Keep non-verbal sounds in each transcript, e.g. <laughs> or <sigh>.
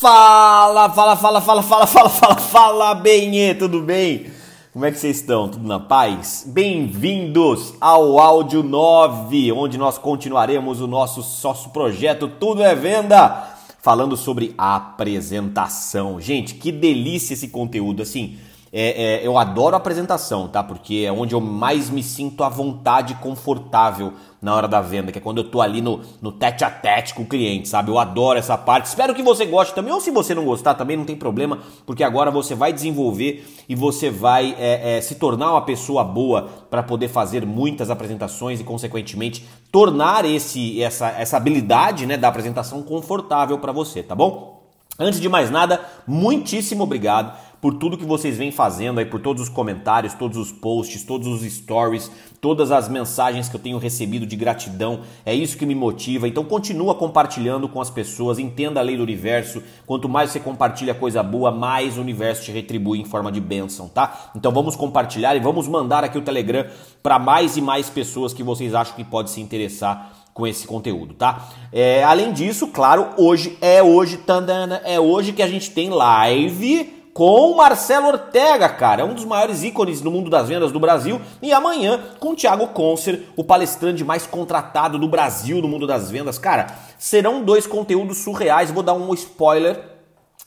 Fala, fala, fala, fala, fala, fala, fala, fala, bem, tudo bem? Como é que vocês estão? Tudo na paz? Bem-vindos ao áudio 9, onde nós continuaremos o nosso sócio projeto Tudo é Venda, falando sobre apresentação. Gente, que delícia esse conteúdo, assim. É, é, eu adoro apresentação, tá? Porque é onde eu mais me sinto à vontade, confortável na hora da venda, que é quando eu tô ali no, no tete a tete com o cliente, sabe? Eu adoro essa parte. Espero que você goste também, ou se você não gostar também, não tem problema, porque agora você vai desenvolver e você vai é, é se tornar uma pessoa boa para poder fazer muitas apresentações e, consequentemente, tornar esse, essa, essa habilidade né, da apresentação confortável para você, tá bom? Antes de mais nada, muitíssimo obrigado por tudo que vocês vêm fazendo aí, por todos os comentários, todos os posts, todos os stories, todas as mensagens que eu tenho recebido de gratidão. É isso que me motiva. Então continua compartilhando com as pessoas, entenda a lei do universo. Quanto mais você compartilha coisa boa, mais o universo te retribui em forma de bênção, tá? Então vamos compartilhar e vamos mandar aqui o Telegram para mais e mais pessoas que vocês acham que pode se interessar com esse conteúdo, tá? É, além disso, claro, hoje é hoje, tandana, é hoje que a gente tem live com Marcelo Ortega, cara, um dos maiores ícones no mundo das vendas do Brasil, e amanhã com Thiago Concer, o palestrante mais contratado do Brasil no mundo das vendas. Cara, serão dois conteúdos surreais, vou dar um spoiler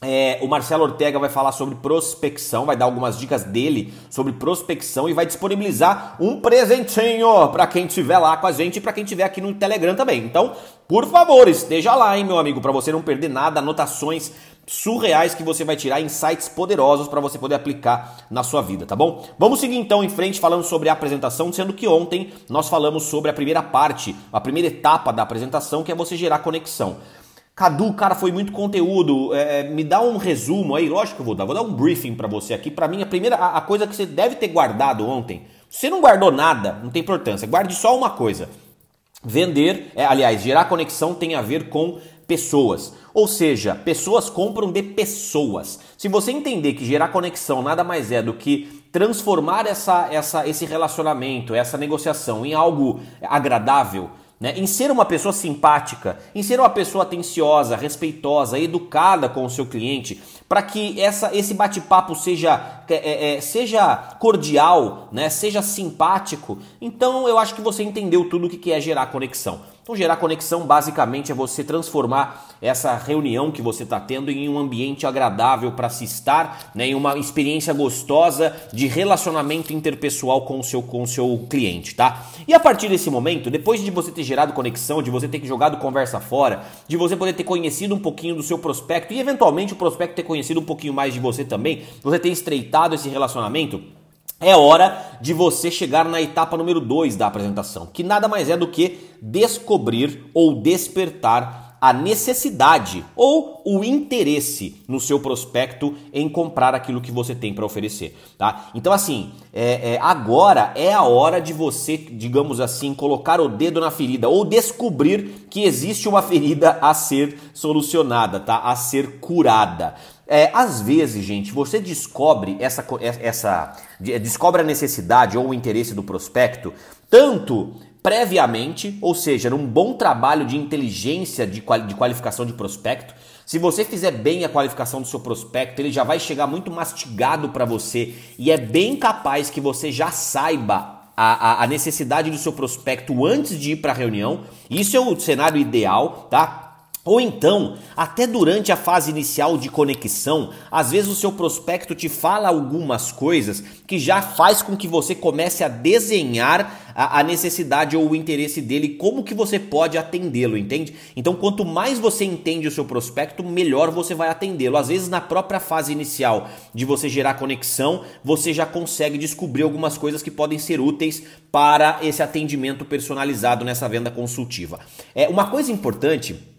é, o Marcelo Ortega vai falar sobre prospecção, vai dar algumas dicas dele sobre prospecção e vai disponibilizar um presentinho para quem estiver lá com a gente e para quem estiver aqui no Telegram também. Então, por favor, esteja lá, hein, meu amigo, para você não perder nada, anotações surreais que você vai tirar, insights poderosos para você poder aplicar na sua vida, tá bom? Vamos seguir então em frente falando sobre a apresentação, sendo que ontem nós falamos sobre a primeira parte, a primeira etapa da apresentação, que é você gerar conexão. Cadu, cara, foi muito conteúdo. É, é, me dá um resumo aí, lógico que eu vou dar. Vou dar um briefing para você aqui. Para mim, a primeira a, a, coisa que você deve ter guardado ontem. Você não guardou nada, não tem importância. Guarde só uma coisa. Vender, é, aliás, gerar conexão tem a ver com pessoas. Ou seja, pessoas compram de pessoas. Se você entender que gerar conexão nada mais é do que transformar essa, essa, esse relacionamento, essa negociação em algo agradável, né? Em ser uma pessoa simpática, em ser uma pessoa atenciosa, respeitosa, educada com o seu cliente, para que essa, esse bate-papo seja, é, é, é, seja cordial, né? seja simpático. Então eu acho que você entendeu tudo o que é gerar conexão. Então, gerar conexão basicamente é você transformar essa reunião que você está tendo em um ambiente agradável para se estar, né, em uma experiência gostosa de relacionamento interpessoal com o seu, com o seu cliente, tá? E a partir desse momento, depois de você ter gerado conexão, de você ter jogado conversa fora, de você poder ter conhecido um pouquinho do seu prospecto e eventualmente o prospecto ter conhecido um pouquinho mais de você também, você ter estreitado esse relacionamento, é hora de você chegar na etapa número 2 da apresentação, que nada mais é do que descobrir ou despertar a necessidade ou o interesse no seu prospecto em comprar aquilo que você tem para oferecer, tá? Então assim, é, é, agora é a hora de você, digamos assim, colocar o dedo na ferida ou descobrir que existe uma <laughs> ferida a ser solucionada, tá? A ser curada. É, às vezes, gente, você descobre essa, essa descobre a necessidade ou o interesse do prospecto tanto previamente, ou seja, num bom trabalho de inteligência de, quali de qualificação de prospecto. Se você fizer bem a qualificação do seu prospecto, ele já vai chegar muito mastigado para você e é bem capaz que você já saiba a, a, a necessidade do seu prospecto antes de ir para a reunião. Isso é o cenário ideal, tá? Ou então, até durante a fase inicial de conexão, às vezes o seu prospecto te fala algumas coisas que já faz com que você comece a desenhar a, a necessidade ou o interesse dele, como que você pode atendê-lo, entende? Então, quanto mais você entende o seu prospecto, melhor você vai atendê-lo. Às vezes, na própria fase inicial de você gerar conexão, você já consegue descobrir algumas coisas que podem ser úteis para esse atendimento personalizado nessa venda consultiva. É uma coisa importante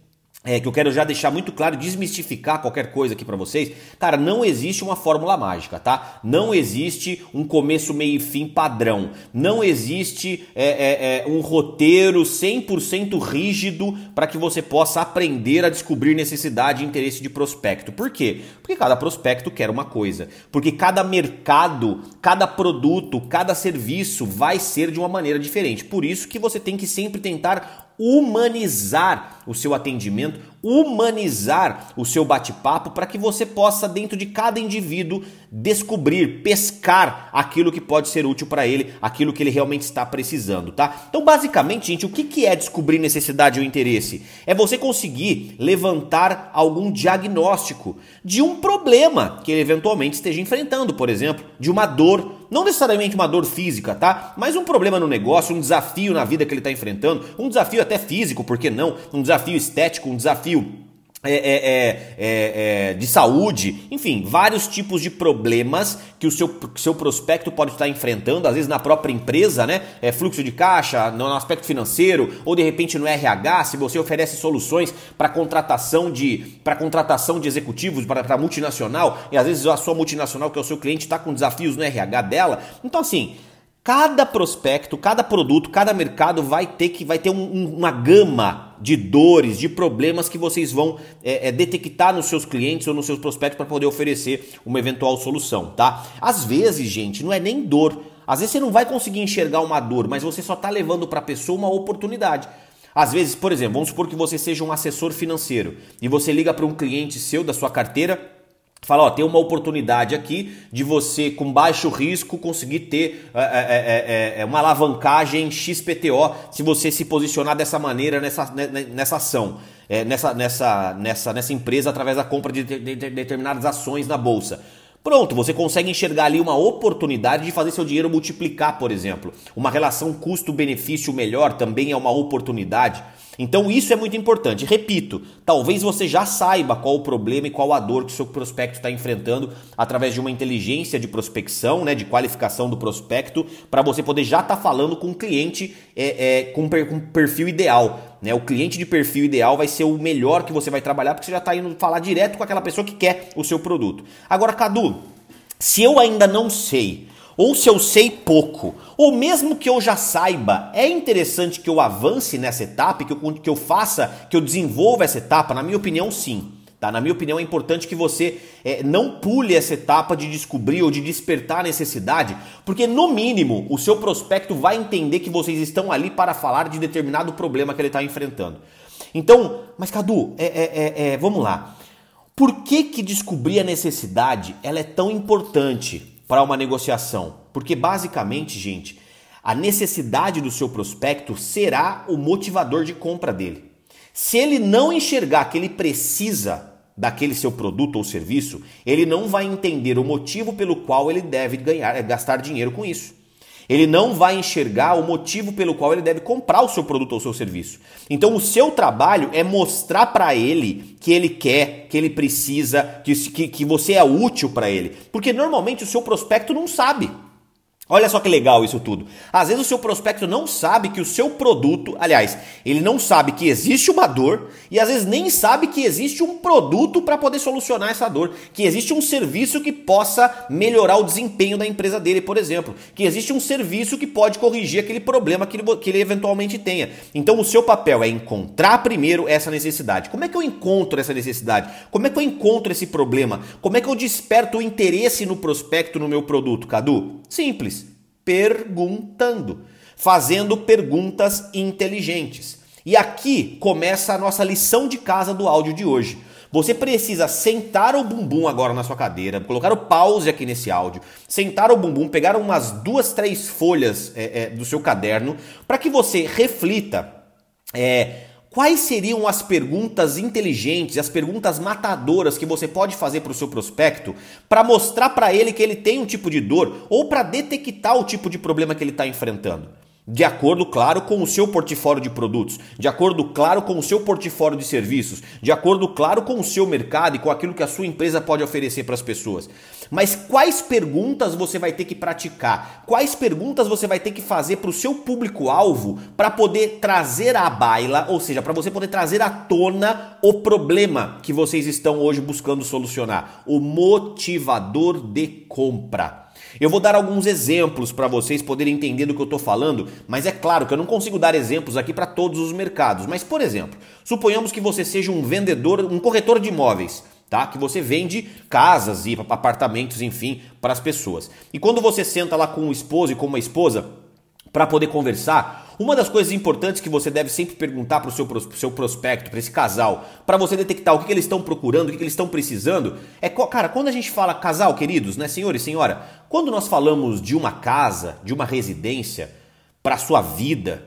é, que eu quero já deixar muito claro, desmistificar qualquer coisa aqui para vocês. Cara, não existe uma fórmula mágica, tá? Não existe um começo, meio e fim padrão. Não existe é, é, é um roteiro 100% rígido para que você possa aprender a descobrir necessidade e interesse de prospecto. Por quê? Porque cada prospecto quer uma coisa. Porque cada mercado, cada produto, cada serviço vai ser de uma maneira diferente. Por isso que você tem que sempre tentar humanizar o seu atendimento, humanizar o seu bate-papo para que você possa, dentro de cada indivíduo, descobrir, pescar aquilo que pode ser útil para ele, aquilo que ele realmente está precisando, tá? Então, basicamente, gente, o que é descobrir necessidade ou interesse? É você conseguir levantar algum diagnóstico de um problema que ele eventualmente esteja enfrentando, por exemplo, de uma dor não necessariamente uma dor física, tá? Mas um problema no negócio, um desafio na vida que ele está enfrentando, um desafio até físico, por que não? Um desafio estético, um desafio é, é, é, é, de saúde, enfim, vários tipos de problemas que o seu, que seu prospecto pode estar enfrentando, às vezes na própria empresa, né? É, fluxo de caixa, no aspecto financeiro, ou de repente no RH, se você oferece soluções para contratação de para contratação de executivos para multinacional, e às vezes a sua multinacional, que é o seu cliente, está com desafios no RH dela. Então, assim, Cada prospecto, cada produto, cada mercado vai ter que vai ter um, uma gama de dores, de problemas que vocês vão é, é, detectar nos seus clientes ou nos seus prospectos para poder oferecer uma eventual solução, tá? Às vezes, gente, não é nem dor. Às vezes você não vai conseguir enxergar uma dor, mas você só está levando para a pessoa uma oportunidade. Às vezes, por exemplo, vamos supor que você seja um assessor financeiro e você liga para um cliente seu da sua carteira Fala, ó, tem uma oportunidade aqui de você, com baixo risco, conseguir ter é, é, é, uma alavancagem XPTO se você se posicionar dessa maneira nessa, nessa ação, nessa, nessa, nessa, nessa empresa através da compra de, de, de determinadas ações na bolsa. Pronto, você consegue enxergar ali uma oportunidade de fazer seu dinheiro multiplicar, por exemplo. Uma relação custo-benefício melhor também é uma oportunidade. Então isso é muito importante. Repito, talvez você já saiba qual o problema e qual a dor que o seu prospecto está enfrentando através de uma inteligência de prospecção, né, de qualificação do prospecto, para você poder já estar tá falando com o cliente é, é, com, per, com perfil ideal. Né? O cliente de perfil ideal vai ser o melhor que você vai trabalhar, porque você já está indo falar direto com aquela pessoa que quer o seu produto. Agora, Cadu, se eu ainda não sei ou se eu sei pouco, ou mesmo que eu já saiba, é interessante que eu avance nessa etapa, que eu, que eu faça, que eu desenvolva essa etapa? Na minha opinião, sim. Tá? Na minha opinião, é importante que você é, não pule essa etapa de descobrir ou de despertar a necessidade, porque no mínimo o seu prospecto vai entender que vocês estão ali para falar de determinado problema que ele está enfrentando. Então, mas Cadu, é, é, é, é, vamos lá. Por que, que descobrir a necessidade ela é tão importante? Para uma negociação. Porque basicamente, gente, a necessidade do seu prospecto será o motivador de compra dele. Se ele não enxergar que ele precisa daquele seu produto ou serviço, ele não vai entender o motivo pelo qual ele deve ganhar, gastar dinheiro com isso. Ele não vai enxergar o motivo pelo qual ele deve comprar o seu produto ou seu serviço. Então, o seu trabalho é mostrar para ele que ele quer, que ele precisa, que, que, que você é útil para ele. Porque normalmente o seu prospecto não sabe. Olha só que legal isso tudo. Às vezes o seu prospecto não sabe que o seu produto, aliás, ele não sabe que existe uma dor e às vezes nem sabe que existe um produto para poder solucionar essa dor, que existe um serviço que possa melhorar o desempenho da empresa dele, por exemplo, que existe um serviço que pode corrigir aquele problema que ele, que ele eventualmente tenha. Então o seu papel é encontrar primeiro essa necessidade. Como é que eu encontro essa necessidade? Como é que eu encontro esse problema? Como é que eu desperto o interesse no prospecto no meu produto, Cadu? Simples perguntando, fazendo perguntas inteligentes. E aqui começa a nossa lição de casa do áudio de hoje. Você precisa sentar o bumbum agora na sua cadeira, colocar o pause aqui nesse áudio, sentar o bumbum, pegar umas duas, três folhas é, é, do seu caderno para que você reflita é, Quais seriam as perguntas inteligentes, as perguntas matadoras que você pode fazer para o seu prospecto para mostrar para ele que ele tem um tipo de dor ou para detectar o tipo de problema que ele está enfrentando? De acordo, claro, com o seu portfólio de produtos, de acordo, claro, com o seu portfólio de serviços, de acordo, claro, com o seu mercado e com aquilo que a sua empresa pode oferecer para as pessoas. Mas quais perguntas você vai ter que praticar? Quais perguntas você vai ter que fazer para o seu público-alvo para poder trazer à baila, ou seja, para você poder trazer à tona o problema que vocês estão hoje buscando solucionar? O motivador de compra. Eu vou dar alguns exemplos para vocês poderem entender do que eu estou falando, mas é claro que eu não consigo dar exemplos aqui para todos os mercados. Mas, por exemplo, suponhamos que você seja um vendedor, um corretor de imóveis. Tá? Que você vende casas e apartamentos, enfim, para as pessoas. E quando você senta lá com o esposo e com uma esposa para poder conversar, Uma das coisas importantes que você deve sempre perguntar para o seu, seu prospecto, para esse casal, para você detectar o que, que eles estão procurando, o que, que eles estão precisando, é, cara, quando a gente fala casal, queridos, né, senhor e senhora, quando nós falamos de uma casa, de uma residência para sua vida,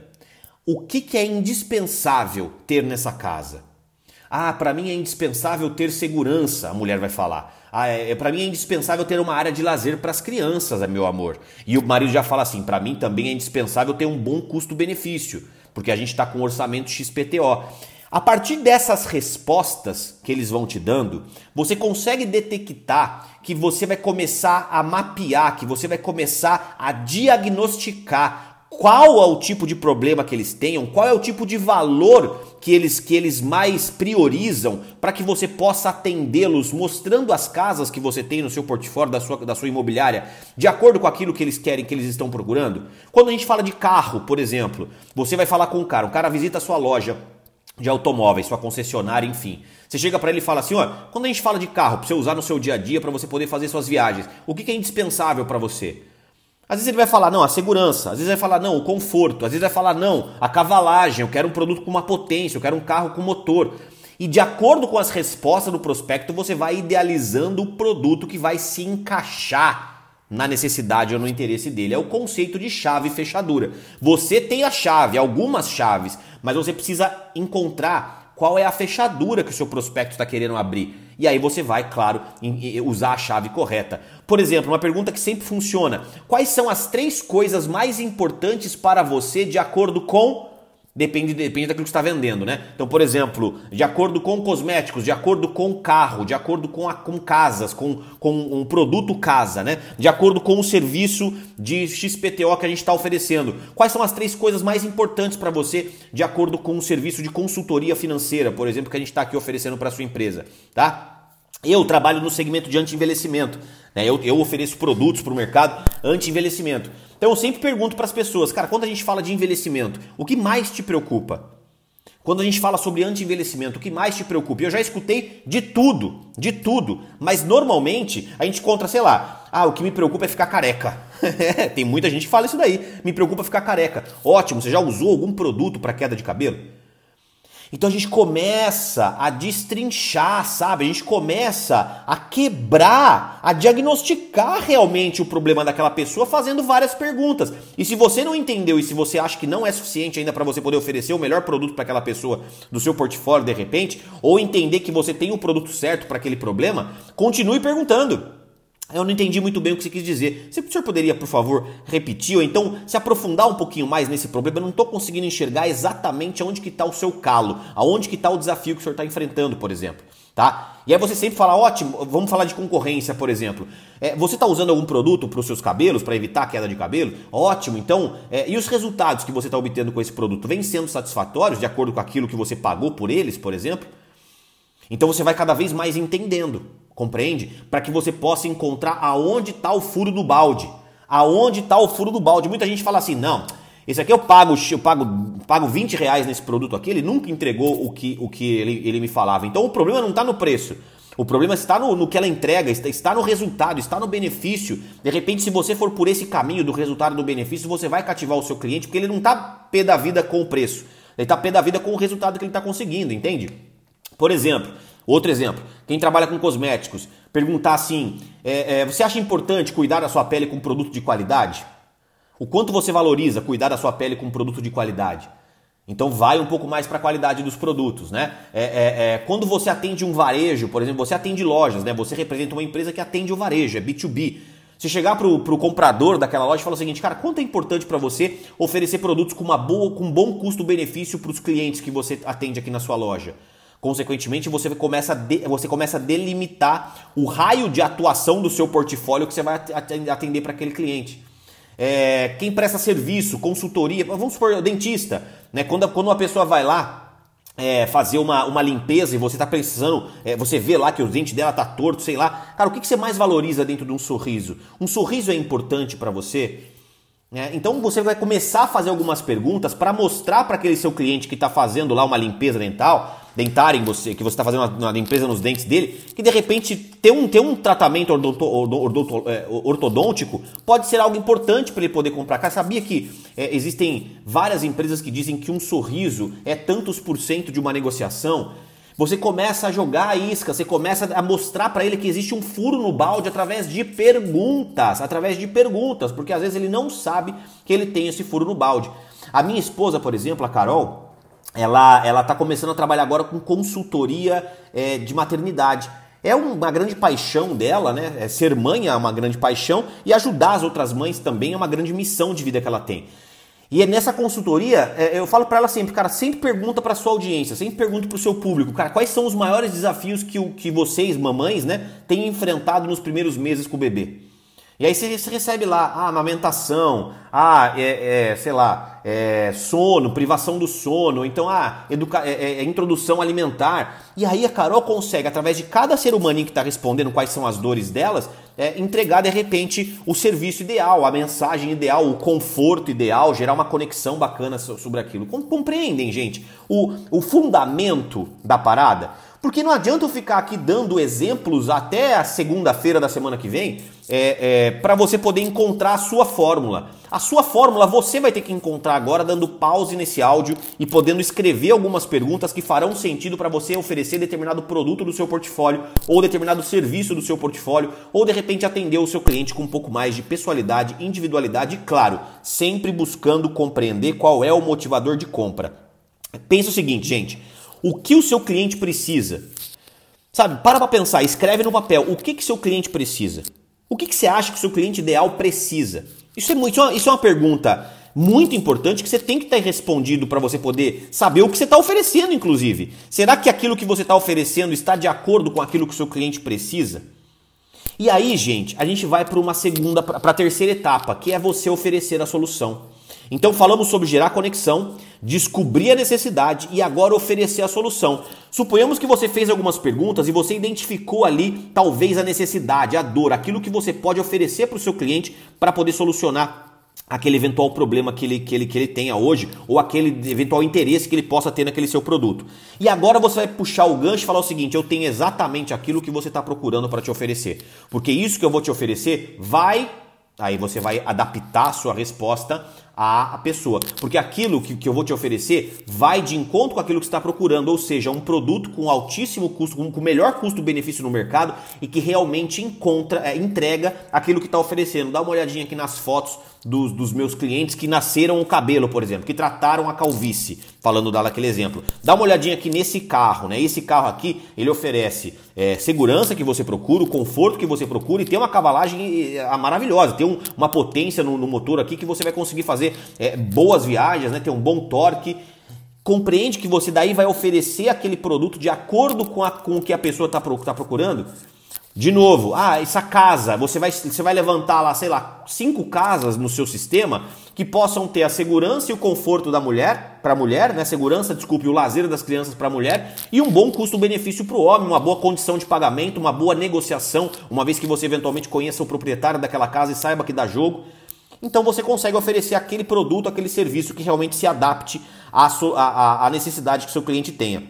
o que, que é indispensável ter nessa casa? Ah, para mim é indispensável ter segurança, a mulher vai falar. Ah, é, é para mim é indispensável ter uma área de lazer para as crianças, é meu amor. E o marido já fala assim: para mim também é indispensável ter um bom custo-benefício, porque a gente está com um orçamento XPTO. A partir dessas respostas que eles vão te dando, você consegue detectar que você vai começar a mapear, que você vai começar a diagnosticar qual é o tipo de problema que eles tenham, qual é o tipo de valor que eles, que eles mais priorizam para que você possa atendê-los, mostrando as casas que você tem no seu portfólio, da sua, da sua imobiliária, de acordo com aquilo que eles querem, que eles estão procurando. Quando a gente fala de carro, por exemplo, você vai falar com o cara, o cara visita a sua loja de automóveis, sua concessionária, enfim. Você chega para ele e fala assim, ó, quando a gente fala de carro, para você usar no seu dia a dia, para você poder fazer suas viagens, o que é indispensável para você? Às vezes ele vai falar, não, a segurança. Às vezes vai falar, não, o conforto. Às vezes vai falar, não, a cavalagem. Eu quero um produto com uma potência, eu quero um carro com motor. E de acordo com as respostas do prospecto, você vai idealizando o produto que vai se encaixar na necessidade ou no interesse dele. É o conceito de chave e fechadura. Você tem a chave, algumas chaves, mas você precisa encontrar qual é a fechadura que o seu prospecto está querendo abrir. E aí você vai, claro, usar a chave correta. Por exemplo, uma pergunta que sempre funciona: quais são as três coisas mais importantes para você de acordo com Depende, depende daquilo que está vendendo, né? Então, por exemplo, de acordo com cosméticos, de acordo com carro, de acordo com, a, com casas, com, com um produto casa, né? De acordo com o serviço de XPTO que a gente está oferecendo. Quais são as três coisas mais importantes para você de acordo com o serviço de consultoria financeira, por exemplo, que a gente está aqui oferecendo para sua empresa, tá? Eu trabalho no segmento de anti-envelhecimento. Né? Eu, eu ofereço produtos para o mercado anti-envelhecimento. Então eu sempre pergunto para as pessoas, cara, quando a gente fala de envelhecimento, o que mais te preocupa? Quando a gente fala sobre anti-envelhecimento, o que mais te preocupa? Eu já escutei de tudo, de tudo. Mas normalmente a gente encontra, sei lá, ah, o que me preocupa é ficar careca. <laughs> Tem muita gente que fala isso daí. Me preocupa ficar careca. Ótimo, você já usou algum produto para queda de cabelo? Então a gente começa a destrinchar, sabe? A gente começa a quebrar, a diagnosticar realmente o problema daquela pessoa fazendo várias perguntas. E se você não entendeu e se você acha que não é suficiente ainda para você poder oferecer o melhor produto para aquela pessoa do seu portfólio de repente, ou entender que você tem o produto certo para aquele problema, continue perguntando. Eu não entendi muito bem o que você quis dizer. Se o senhor poderia, por favor, repetir ou então se aprofundar um pouquinho mais nesse problema? Eu não estou conseguindo enxergar exatamente onde que está o seu calo, aonde que está o desafio que o senhor está enfrentando, por exemplo. Tá? E aí você sempre fala, ótimo, vamos falar de concorrência, por exemplo. É, você está usando algum produto para os seus cabelos, para evitar a queda de cabelo? Ótimo, então, é, e os resultados que você está obtendo com esse produto vêm sendo satisfatórios de acordo com aquilo que você pagou por eles, por exemplo? Então você vai cada vez mais entendendo. Compreende? Para que você possa encontrar aonde está o furo do balde. Aonde está o furo do balde. Muita gente fala assim, não, esse aqui eu pago, eu pago, pago 20 reais nesse produto aqui, ele nunca entregou o que, o que ele, ele me falava. Então o problema não está no preço. O problema está no, no, que ela entrega, está, está no resultado, está no benefício. De repente, se você for por esse caminho do resultado do benefício, você vai cativar o seu cliente, porque ele não está pé da vida com o preço. Ele está pé da vida com o resultado que ele está conseguindo, entende? Por exemplo, Outro exemplo, quem trabalha com cosméticos, perguntar assim: é, é, você acha importante cuidar da sua pele com produto de qualidade? O quanto você valoriza cuidar da sua pele com produto de qualidade? Então vai um pouco mais para a qualidade dos produtos, né? É, é, é, quando você atende um varejo, por exemplo, você atende lojas, né? Você representa uma empresa que atende o varejo, é B2B. Se chegar para o comprador daquela loja e falar o seguinte, cara, quanto é importante para você oferecer produtos com uma boa, com um bom custo-benefício para os clientes que você atende aqui na sua loja? Consequentemente, você começa, a de, você começa a delimitar o raio de atuação do seu portfólio que você vai atender para aquele cliente. É, quem presta serviço, consultoria, vamos supor, dentista, né? Quando, quando uma pessoa vai lá é, fazer uma, uma limpeza e você está precisando, é, você vê lá que o dente dela tá torto, sei lá. Cara, o que, que você mais valoriza dentro de um sorriso? Um sorriso é importante para você? É, então você vai começar a fazer algumas perguntas para mostrar para aquele seu cliente que está fazendo lá uma limpeza dental dentária em você, que você está fazendo uma, uma limpeza nos dentes dele, que de repente ter um, ter um tratamento é, ortodôntico pode ser algo importante para ele poder comprar. Cara, sabia que é, existem várias empresas que dizem que um sorriso é tantos por cento de uma negociação? Você começa a jogar a isca, você começa a mostrar para ele que existe um furo no balde através de perguntas, através de perguntas, porque às vezes ele não sabe que ele tem esse furo no balde. A minha esposa, por exemplo, a Carol, ela ela está começando a trabalhar agora com consultoria é, de maternidade. É uma grande paixão dela, né? É ser mãe é uma grande paixão e ajudar as outras mães também é uma grande missão de vida que ela tem. E é nessa consultoria, é, eu falo para ela sempre, cara, sempre pergunta para sua audiência, sempre pergunta para o seu público, cara, quais são os maiores desafios que, que vocês, mamães, né, têm enfrentado nos primeiros meses com o bebê? E aí você, recebe lá, ah, amamentação, ah, é, é sei lá, é, sono, privação do sono, então, ah, educa é, é, é, introdução alimentar. E aí a Carol consegue, através de cada ser humaninho que está respondendo quais são as dores delas, é, entregar de repente o serviço ideal, a mensagem ideal, o conforto ideal, gerar uma conexão bacana sobre aquilo. Compreendem, gente, o, o fundamento da parada? Porque não adianta eu ficar aqui dando exemplos até a segunda-feira da semana que vem é, é, para você poder encontrar a sua fórmula. A sua fórmula você vai ter que encontrar agora dando pause nesse áudio e podendo escrever algumas perguntas que farão sentido para você oferecer determinado produto do seu portfólio ou determinado serviço do seu portfólio ou de repente atender o seu cliente com um pouco mais de pessoalidade, individualidade e, claro, sempre buscando compreender qual é o motivador de compra. Pensa o seguinte, gente. O que o seu cliente precisa? Sabe, para para pensar, escreve no papel o que que seu cliente precisa. O que, que você acha que o seu cliente ideal precisa? Isso é, muito, isso é, uma, isso é uma pergunta muito importante que você tem que ter respondido para você poder saber o que você está oferecendo, inclusive. Será que aquilo que você está oferecendo está de acordo com aquilo que o seu cliente precisa? E aí, gente, a gente vai para uma segunda, para a terceira etapa, que é você oferecer a solução. Então falamos sobre gerar conexão, descobrir a necessidade e agora oferecer a solução. Suponhamos que você fez algumas perguntas e você identificou ali talvez a necessidade, a dor, aquilo que você pode oferecer para o seu cliente para poder solucionar aquele eventual problema que ele, que, ele, que ele tenha hoje ou aquele eventual interesse que ele possa ter naquele seu produto. E agora você vai puxar o gancho e falar o seguinte: eu tenho exatamente aquilo que você está procurando para te oferecer. Porque isso que eu vou te oferecer vai. Aí você vai adaptar a sua resposta a pessoa. Porque aquilo que, que eu vou te oferecer vai de encontro com aquilo que você está procurando, ou seja, um produto com altíssimo custo, com, com melhor custo-benefício no mercado e que realmente encontra, é, entrega aquilo que está oferecendo. Dá uma olhadinha aqui nas fotos dos, dos, meus clientes que nasceram o cabelo, por exemplo, que trataram a calvície, falando daquele exemplo. Dá uma olhadinha aqui nesse carro, né? Esse carro aqui, ele oferece é, segurança que você procura, o conforto que você procura e tem uma cavalagem maravilhosa, tem um, uma potência no, no motor aqui que você vai conseguir fazer é, boas viagens, né, ter um bom torque. Compreende que você daí vai oferecer aquele produto de acordo com, a, com o que a pessoa está tá procurando? De novo, ah, essa casa, você vai, você vai levantar lá, sei lá, cinco casas no seu sistema que possam ter a segurança e o conforto da mulher, para a mulher, né? Segurança, desculpe, o lazer das crianças para a mulher e um bom custo-benefício para o homem, uma boa condição de pagamento, uma boa negociação, uma vez que você eventualmente conheça o proprietário daquela casa e saiba que dá jogo. Então você consegue oferecer aquele produto, aquele serviço que realmente se adapte à, à, à necessidade que seu cliente tenha.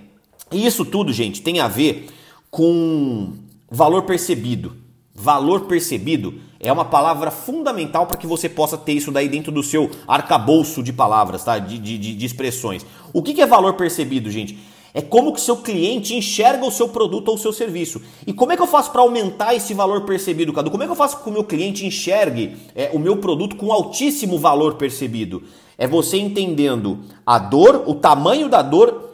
E isso tudo, gente, tem a ver com valor percebido. Valor percebido é uma palavra fundamental para que você possa ter isso daí dentro do seu arcabouço de palavras, tá? de, de, de expressões. O que é valor percebido, gente? É como que seu cliente enxerga o seu produto ou o seu serviço. E como é que eu faço para aumentar esse valor percebido, Cadu? Como é que eu faço que o meu cliente enxergue é, o meu produto com altíssimo valor percebido? É você entendendo a dor, o tamanho da dor,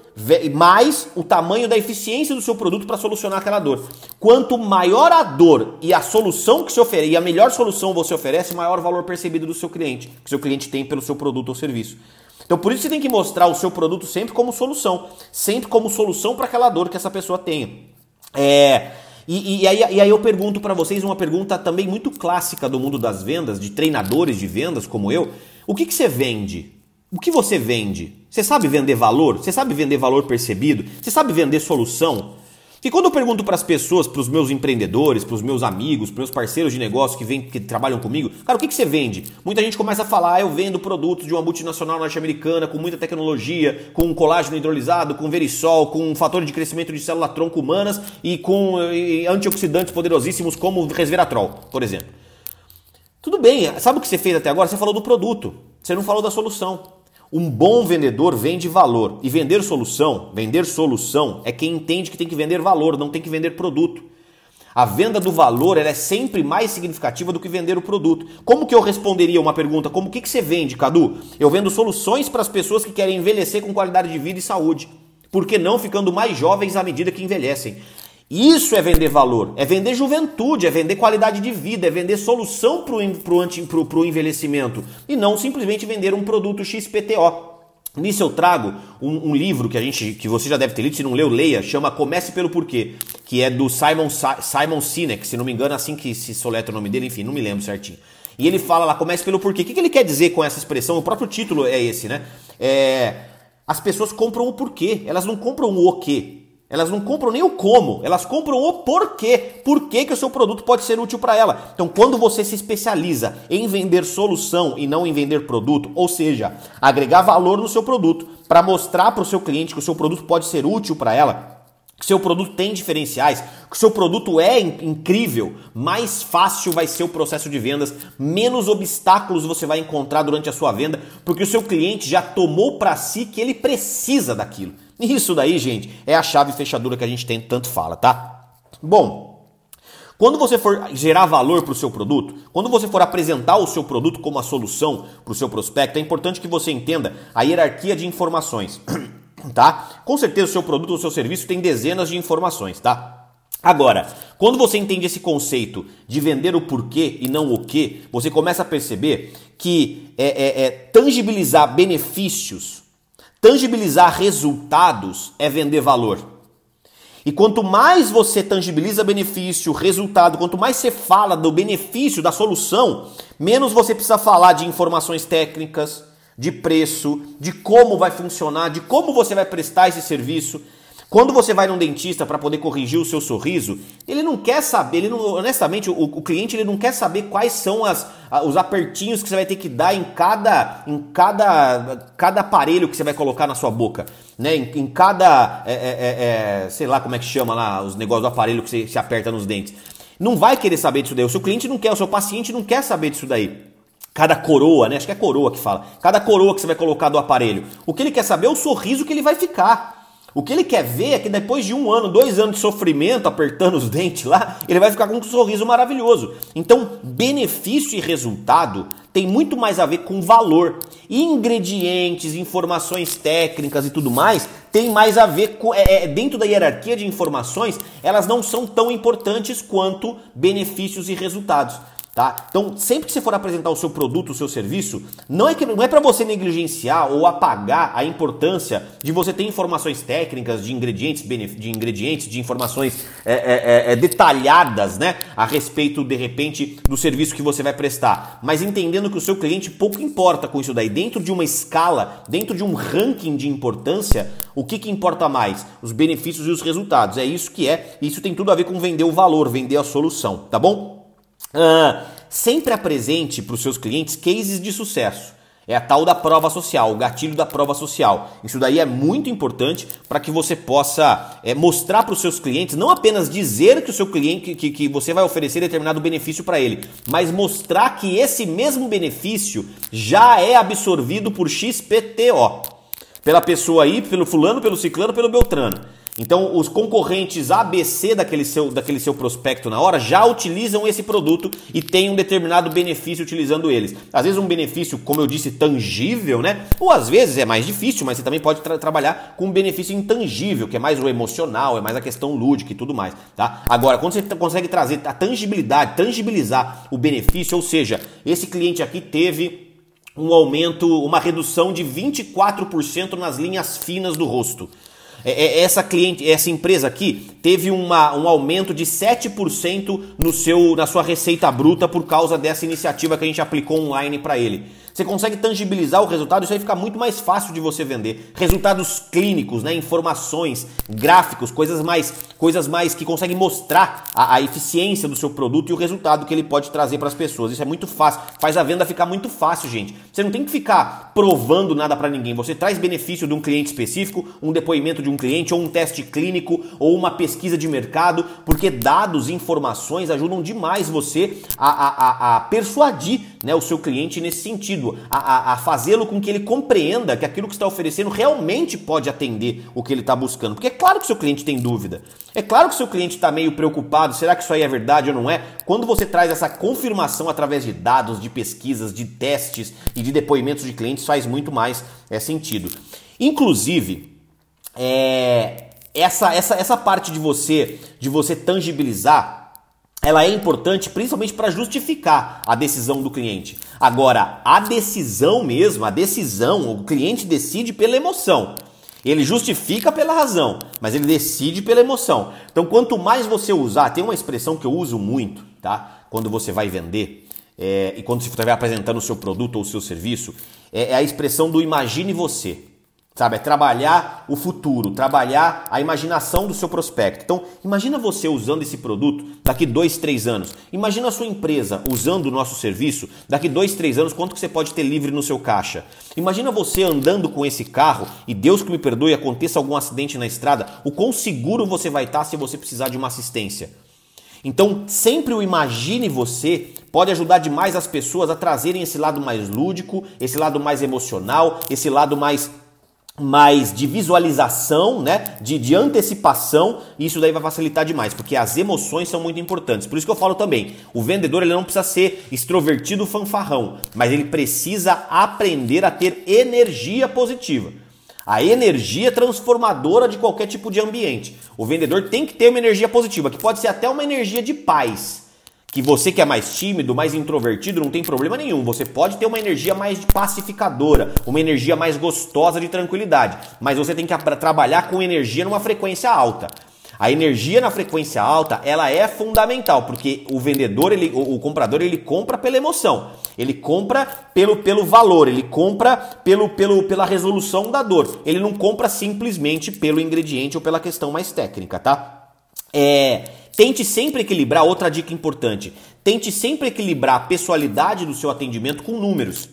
mais o tamanho da eficiência do seu produto para solucionar aquela dor. Quanto maior a dor e a solução que se oferece, e a melhor solução você oferece, maior o valor percebido do seu cliente, que seu cliente tem pelo seu produto ou serviço. Então por isso você tem que mostrar o seu produto sempre como solução, sempre como solução para aquela dor que essa pessoa tenha. É, e, e, aí, e aí eu pergunto para vocês uma pergunta também muito clássica do mundo das vendas, de treinadores de vendas como eu. O que, que você vende? O que você vende? Você sabe vender valor? Você sabe vender valor percebido? Você sabe vender solução? Que quando eu pergunto para as pessoas, para os meus empreendedores, para os meus amigos, para os meus parceiros de negócio que, vem, que trabalham comigo, cara, o que, que você vende? Muita gente começa a falar, ah, eu vendo produtos de uma multinacional norte-americana com muita tecnologia, com colágeno hidrolisado, com verisol, com um fator de crescimento de célula tronco humanas e com e antioxidantes poderosíssimos como resveratrol, por exemplo. Tudo bem, sabe o que você fez até agora? Você falou do produto, você não falou da solução. Um bom vendedor vende valor. E vender solução, vender solução é quem entende que tem que vender valor, não tem que vender produto. A venda do valor é sempre mais significativa do que vender o produto. Como que eu responderia uma pergunta como que, que você vende, Cadu? Eu vendo soluções para as pessoas que querem envelhecer com qualidade de vida e saúde. Por que não ficando mais jovens à medida que envelhecem? Isso é vender valor, é vender juventude, é vender qualidade de vida, é vender solução para o envelhecimento e não simplesmente vender um produto XPTO. Nisso eu trago um, um, livro que a gente, que você já deve ter lido, se não leu, leia, chama Comece pelo Porquê, que é do Simon, Simon Sinek, se não me engano, assim que se soletra o nome dele, enfim, não me lembro certinho. E ele fala lá, comece pelo porquê. O que, que ele quer dizer com essa expressão? O próprio título é esse, né? É, as pessoas compram o porquê, elas não compram o quê. Elas não compram nem o como, elas compram o porquê. Por que, que o seu produto pode ser útil para ela. Então, quando você se especializa em vender solução e não em vender produto, ou seja, agregar valor no seu produto para mostrar para o seu cliente que o seu produto pode ser útil para ela, que seu produto tem diferenciais, que seu produto é incrível, mais fácil vai ser o processo de vendas, menos obstáculos você vai encontrar durante a sua venda, porque o seu cliente já tomou para si que ele precisa daquilo. Isso daí, gente, é a chave fechadura que a gente tem tanto fala, tá? Bom, quando você for gerar valor para o seu produto, quando você for apresentar o seu produto como a solução para o seu prospecto, é importante que você entenda a hierarquia de informações, <clears throat> tá? Com certeza o seu produto ou o seu serviço tem dezenas de informações, tá? Agora, quando você entende esse conceito de vender o porquê e não o que, você começa a perceber que é, é, é tangibilizar benefícios Tangibilizar resultados é vender valor. E quanto mais você tangibiliza benefício, resultado, quanto mais você fala do benefício, da solução, menos você precisa falar de informações técnicas, de preço, de como vai funcionar, de como você vai prestar esse serviço. Quando você vai num dentista para poder corrigir o seu sorriso, ele não quer saber, ele não, honestamente, o, o, cliente ele não quer saber quais são as, os apertinhos que você vai ter que dar em cada, em cada, cada aparelho que você vai colocar na sua boca, né? Em, em cada, é, é, é, é sei lá como é que chama lá, os negócios do aparelho que você se aperta nos dentes. Não vai querer saber disso daí. O seu cliente não quer, o seu paciente não quer saber disso daí. Cada coroa, né? Acho que é coroa que fala. Cada coroa que você vai colocar do aparelho. O que ele quer saber é o sorriso que ele vai ficar. O que ele quer ver é que depois de um ano, dois anos de sofrimento, apertando os <laughs> dentes lá, ele vai ficar com um sorriso maravilhoso. Então, benefício e resultado tem muito mais a ver com valor. Ingredientes, informações técnicas e tudo mais tem mais a ver com. É, é, dentro da hierarquia de informações, elas não são tão importantes quanto benefícios e resultados. Tá? Então, sempre que você for apresentar o seu produto, o seu serviço, não é que não é para você negligenciar ou apagar a importância de você ter informações técnicas de ingredientes, de ingredientes, de informações é, é, é, é, detalhadas, né, a respeito de repente do serviço que você vai prestar, mas entendendo que o seu cliente pouco importa com isso daí. Dentro de uma escala, dentro de um ranking de importância, o que, que importa mais? Os benefícios e os resultados. É isso que é. Isso tem tudo a ver com vender o valor, vender a solução, tá bom? Uh, sempre apresente para os seus clientes cases de sucesso. É a tal da prova social, o gatilho da prova social. Isso daí é muito importante para que você possa é, mostrar para os seus clientes, não apenas dizer que o seu cliente, que, que você vai oferecer determinado benefício para ele, mas mostrar que esse mesmo benefício já é absorvido por XPTO. Pela pessoa aí, pelo fulano, pelo ciclano, pelo beltrano. Então, os concorrentes ABC daquele seu, daquele seu prospecto na hora já utilizam esse produto e têm um determinado benefício utilizando eles. Às vezes, um benefício, como eu disse, tangível, né? Ou às vezes é mais difícil, mas você também pode tra trabalhar com um benefício intangível, que é mais o emocional, é mais a questão lúdica e tudo mais, tá? Agora, quando você consegue trazer a tangibilidade, tangibilizar o benefício, ou seja, esse cliente aqui teve um aumento, uma redução de 24% nas linhas finas do rosto. É, é, essa cliente, essa empresa aqui teve uma, um aumento de 7% no seu, na sua receita bruta por causa dessa iniciativa que a gente aplicou online para ele. Você consegue tangibilizar o resultado, isso aí fica muito mais fácil de você vender. Resultados clínicos, né, informações, gráficos, coisas mais, coisas mais que conseguem mostrar a, a eficiência do seu produto e o resultado que ele pode trazer para as pessoas. Isso é muito fácil, faz a venda ficar muito fácil, gente. Você não tem que ficar provando nada para ninguém. Você traz benefício de um cliente específico, um depoimento de um cliente ou um teste clínico ou uma pesquisa de mercado, porque dados, informações ajudam demais você a, a, a, a persuadir né, o seu cliente nesse sentido, a, a, a fazê-lo com que ele compreenda que aquilo que está oferecendo realmente pode atender o que ele está buscando. Porque é claro que seu cliente tem dúvida. É claro que seu cliente está meio preocupado, será que isso aí é verdade ou não é? Quando você traz essa confirmação através de dados, de pesquisas, de testes e de depoimentos de clientes, faz muito mais é, sentido. Inclusive, é, essa, essa, essa parte de você de você tangibilizar ela é importante principalmente para justificar a decisão do cliente. Agora, a decisão mesmo, a decisão, o cliente decide pela emoção. Ele justifica pela razão, mas ele decide pela emoção. Então, quanto mais você usar, tem uma expressão que eu uso muito, tá? Quando você vai vender é, e quando você estiver apresentando o seu produto ou o seu serviço, é, é a expressão do imagine você. Sabe, é trabalhar o futuro, trabalhar a imaginação do seu prospecto. Então, imagina você usando esse produto daqui dois, três anos. Imagina a sua empresa usando o nosso serviço daqui dois, três anos, quanto que você pode ter livre no seu caixa. Imagina você andando com esse carro e Deus que me perdoe, aconteça algum acidente na estrada, o quão seguro você vai estar se você precisar de uma assistência. Então, sempre o imagine você pode ajudar demais as pessoas a trazerem esse lado mais lúdico, esse lado mais emocional, esse lado mais mais de visualização, né, de, de antecipação, isso daí vai facilitar demais, porque as emoções são muito importantes. Por isso que eu falo também, o vendedor ele não precisa ser extrovertido fanfarrão, mas ele precisa aprender a ter energia positiva. A energia transformadora de qualquer tipo de ambiente. O vendedor tem que ter uma energia positiva, que pode ser até uma energia de paz que você que é mais tímido, mais introvertido, não tem problema nenhum. Você pode ter uma energia mais pacificadora, uma energia mais gostosa de tranquilidade, mas você tem que trabalhar com energia numa frequência alta. A energia na frequência alta, ela é fundamental, porque o vendedor, ele, o, o, comprador, ele compra pela emoção. Ele compra pelo, pelo valor, ele compra pelo, pelo, pela resolução da dor. Ele não compra simplesmente pelo ingrediente ou pela questão mais técnica, tá? É, Tente sempre equilibrar, outra dica importante, tente sempre equilibrar a pessoalidade do seu atendimento com números.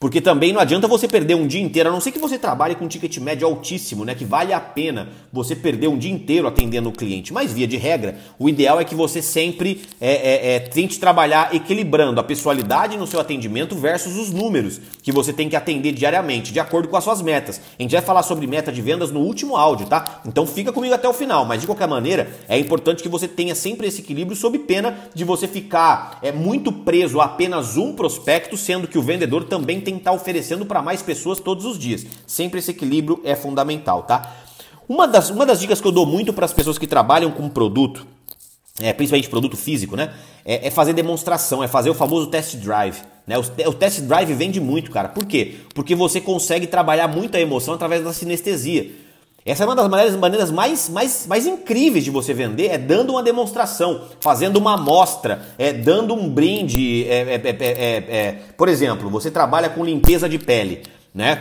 Porque também não adianta você perder um dia inteiro, a não ser que você trabalhe com um ticket médio altíssimo, né? Que vale a pena você perder um dia inteiro atendendo o cliente. Mas via de regra, o ideal é que você sempre é, é, é, tente trabalhar equilibrando a pessoalidade no seu atendimento versus os números que você tem que atender diariamente, de acordo com as suas metas. A gente vai falar sobre meta de vendas no último áudio, tá? Então fica comigo até o final. Mas de qualquer maneira, é importante que você tenha sempre esse equilíbrio sob pena de você ficar é, muito preso a apenas um prospecto, sendo que o vendedor também tem tem que estar oferecendo para mais pessoas todos os dias. Sempre esse equilíbrio é fundamental, tá? Uma das, uma das dicas que eu dou muito para as pessoas que trabalham com produto, é, principalmente produto físico, né? É, é, fazer demonstração, é fazer o famoso test drive. Né? O, o test drive vende muito, cara. Por quê? Porque você consegue trabalhar muita emoção através da sinestesia. Essa é uma das maneiras, maneiras mais, mais, mais incríveis de você vender, é dando uma demonstração, fazendo uma amostra, é dando um brinde. É, é, é, é, por exemplo, você trabalha com limpeza de pele, né?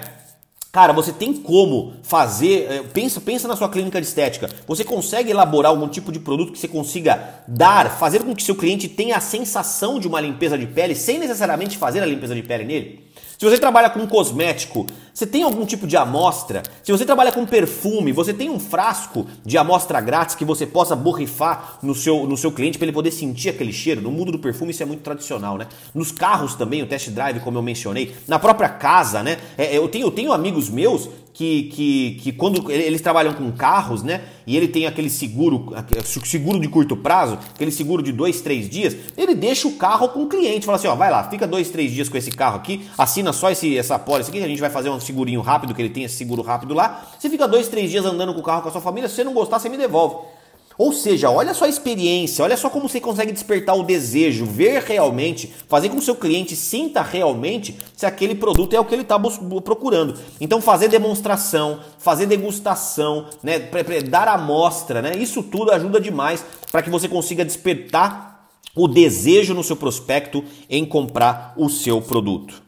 Cara, você tem como fazer. Pensa, pensa na sua clínica de estética. Você consegue elaborar algum tipo de produto que você consiga dar, fazer com que seu cliente tenha a sensação de uma limpeza de pele sem necessariamente fazer a limpeza de pele nele? Se você trabalha com cosmético, você tem algum tipo de amostra? Se você trabalha com perfume, você tem um frasco de amostra grátis que você possa borrifar no seu, no seu cliente para ele poder sentir aquele cheiro? No mundo do perfume isso é muito tradicional, né? Nos carros também, o test drive, como eu mencionei. Na própria casa, né? É, eu, tenho, eu tenho amigos meus que, que, que quando eles trabalham com carros, né? E ele tem aquele seguro, seguro de curto prazo, aquele seguro de dois, três dias, ele deixa o carro com o cliente, fala assim, ó, vai lá, fica dois, três dias com esse carro aqui, assina só esse, essa pólice aqui, a gente vai fazer um segurinho rápido, que ele tem esse seguro rápido lá. Você fica dois, três dias andando com o carro com a sua família, se você não gostar, você me devolve. Ou seja, olha só a experiência, olha só como você consegue despertar o desejo, ver realmente, fazer com que o seu cliente sinta realmente se aquele produto é o que ele está procurando. Então, fazer demonstração, fazer degustação, né, dar amostra, né, isso tudo ajuda demais para que você consiga despertar o desejo no seu prospecto em comprar o seu produto.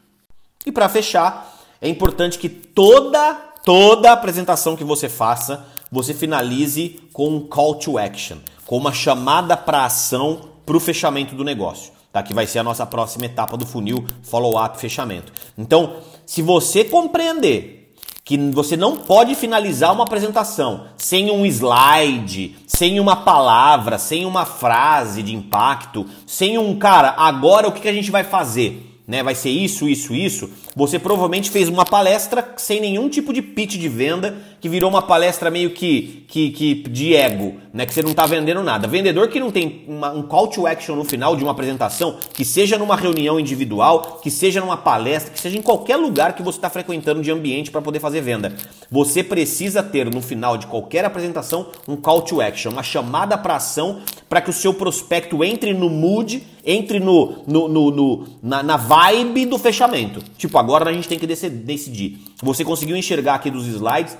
E para fechar, é importante que toda toda apresentação que você faça, você finalize com um call to action, com uma chamada para ação para o fechamento do negócio, tá? Que vai ser a nossa próxima etapa do funil, follow-up, fechamento. Então, se você compreender que você não pode finalizar uma apresentação sem um slide, sem uma palavra, sem uma frase de impacto, sem um cara, agora o que a gente vai fazer? Né, vai ser isso, isso, isso. Você provavelmente fez uma palestra sem nenhum tipo de pitch de venda, que virou uma palestra meio que, que, que de ego, né? Que você não está vendendo nada. Vendedor que não tem uma, um call to action no final de uma apresentação, que seja numa reunião individual, que seja numa palestra, que seja em qualquer lugar que você está frequentando de ambiente para poder fazer venda. Você precisa ter no final de qualquer apresentação um call to action, uma chamada para ação para que o seu prospecto entre no mood, entre no, no, no, no na, na vibe do fechamento. Tipo, agora a gente tem que decidir. Você conseguiu enxergar aqui dos slides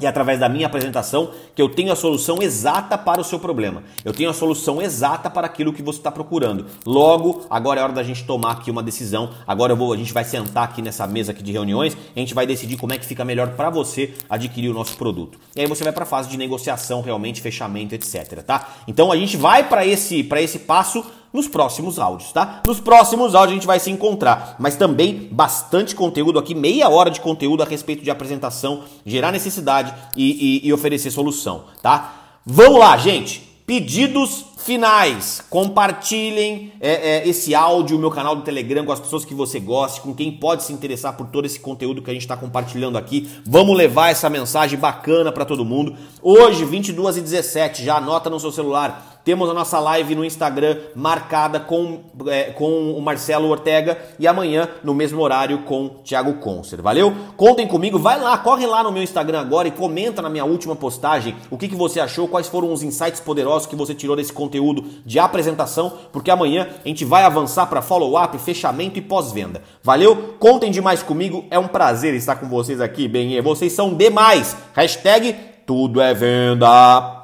e através da minha apresentação que eu tenho a solução exata para o seu problema. Eu tenho a solução exata para aquilo que você está procurando. Logo, agora é hora da gente tomar aqui uma decisão. Agora eu vou, a gente vai sentar aqui nessa mesa aqui de reuniões, a gente vai decidir como é que fica melhor para você adquirir o nosso produto. E aí você vai para a fase de negociação, realmente fechamento, etc, tá? Então a gente vai para esse para esse passo nos próximos áudios, tá? Nos próximos áudios a gente vai se encontrar, mas também bastante conteúdo aqui, meia hora de conteúdo a respeito de apresentação, gerar necessidade e, e, e oferecer solução, tá? Vamos lá, gente! Pedidos finais. Compartilhem é, é, esse áudio, o meu canal do Telegram com as pessoas que você gosta, com quem pode se interessar por todo esse conteúdo que a gente está compartilhando aqui. Vamos levar essa mensagem bacana para todo mundo. Hoje, 22 e 17, já anota no seu celular. Temos a nossa live no Instagram marcada com, é, com o Marcelo Ortega e amanhã no mesmo horário com Thiago Concer. Valeu? Contem comigo, vai lá, corre lá no meu Instagram agora e comenta na minha última postagem o que, que você achou, quais foram os insights poderosos que você tirou desse conteúdo de apresentação, porque amanhã a gente vai avançar para follow-up, fechamento e pós-venda. Valeu? Contem demais comigo, é um prazer estar com vocês aqui, bem, vocês são demais. Hashtag tudo é venda.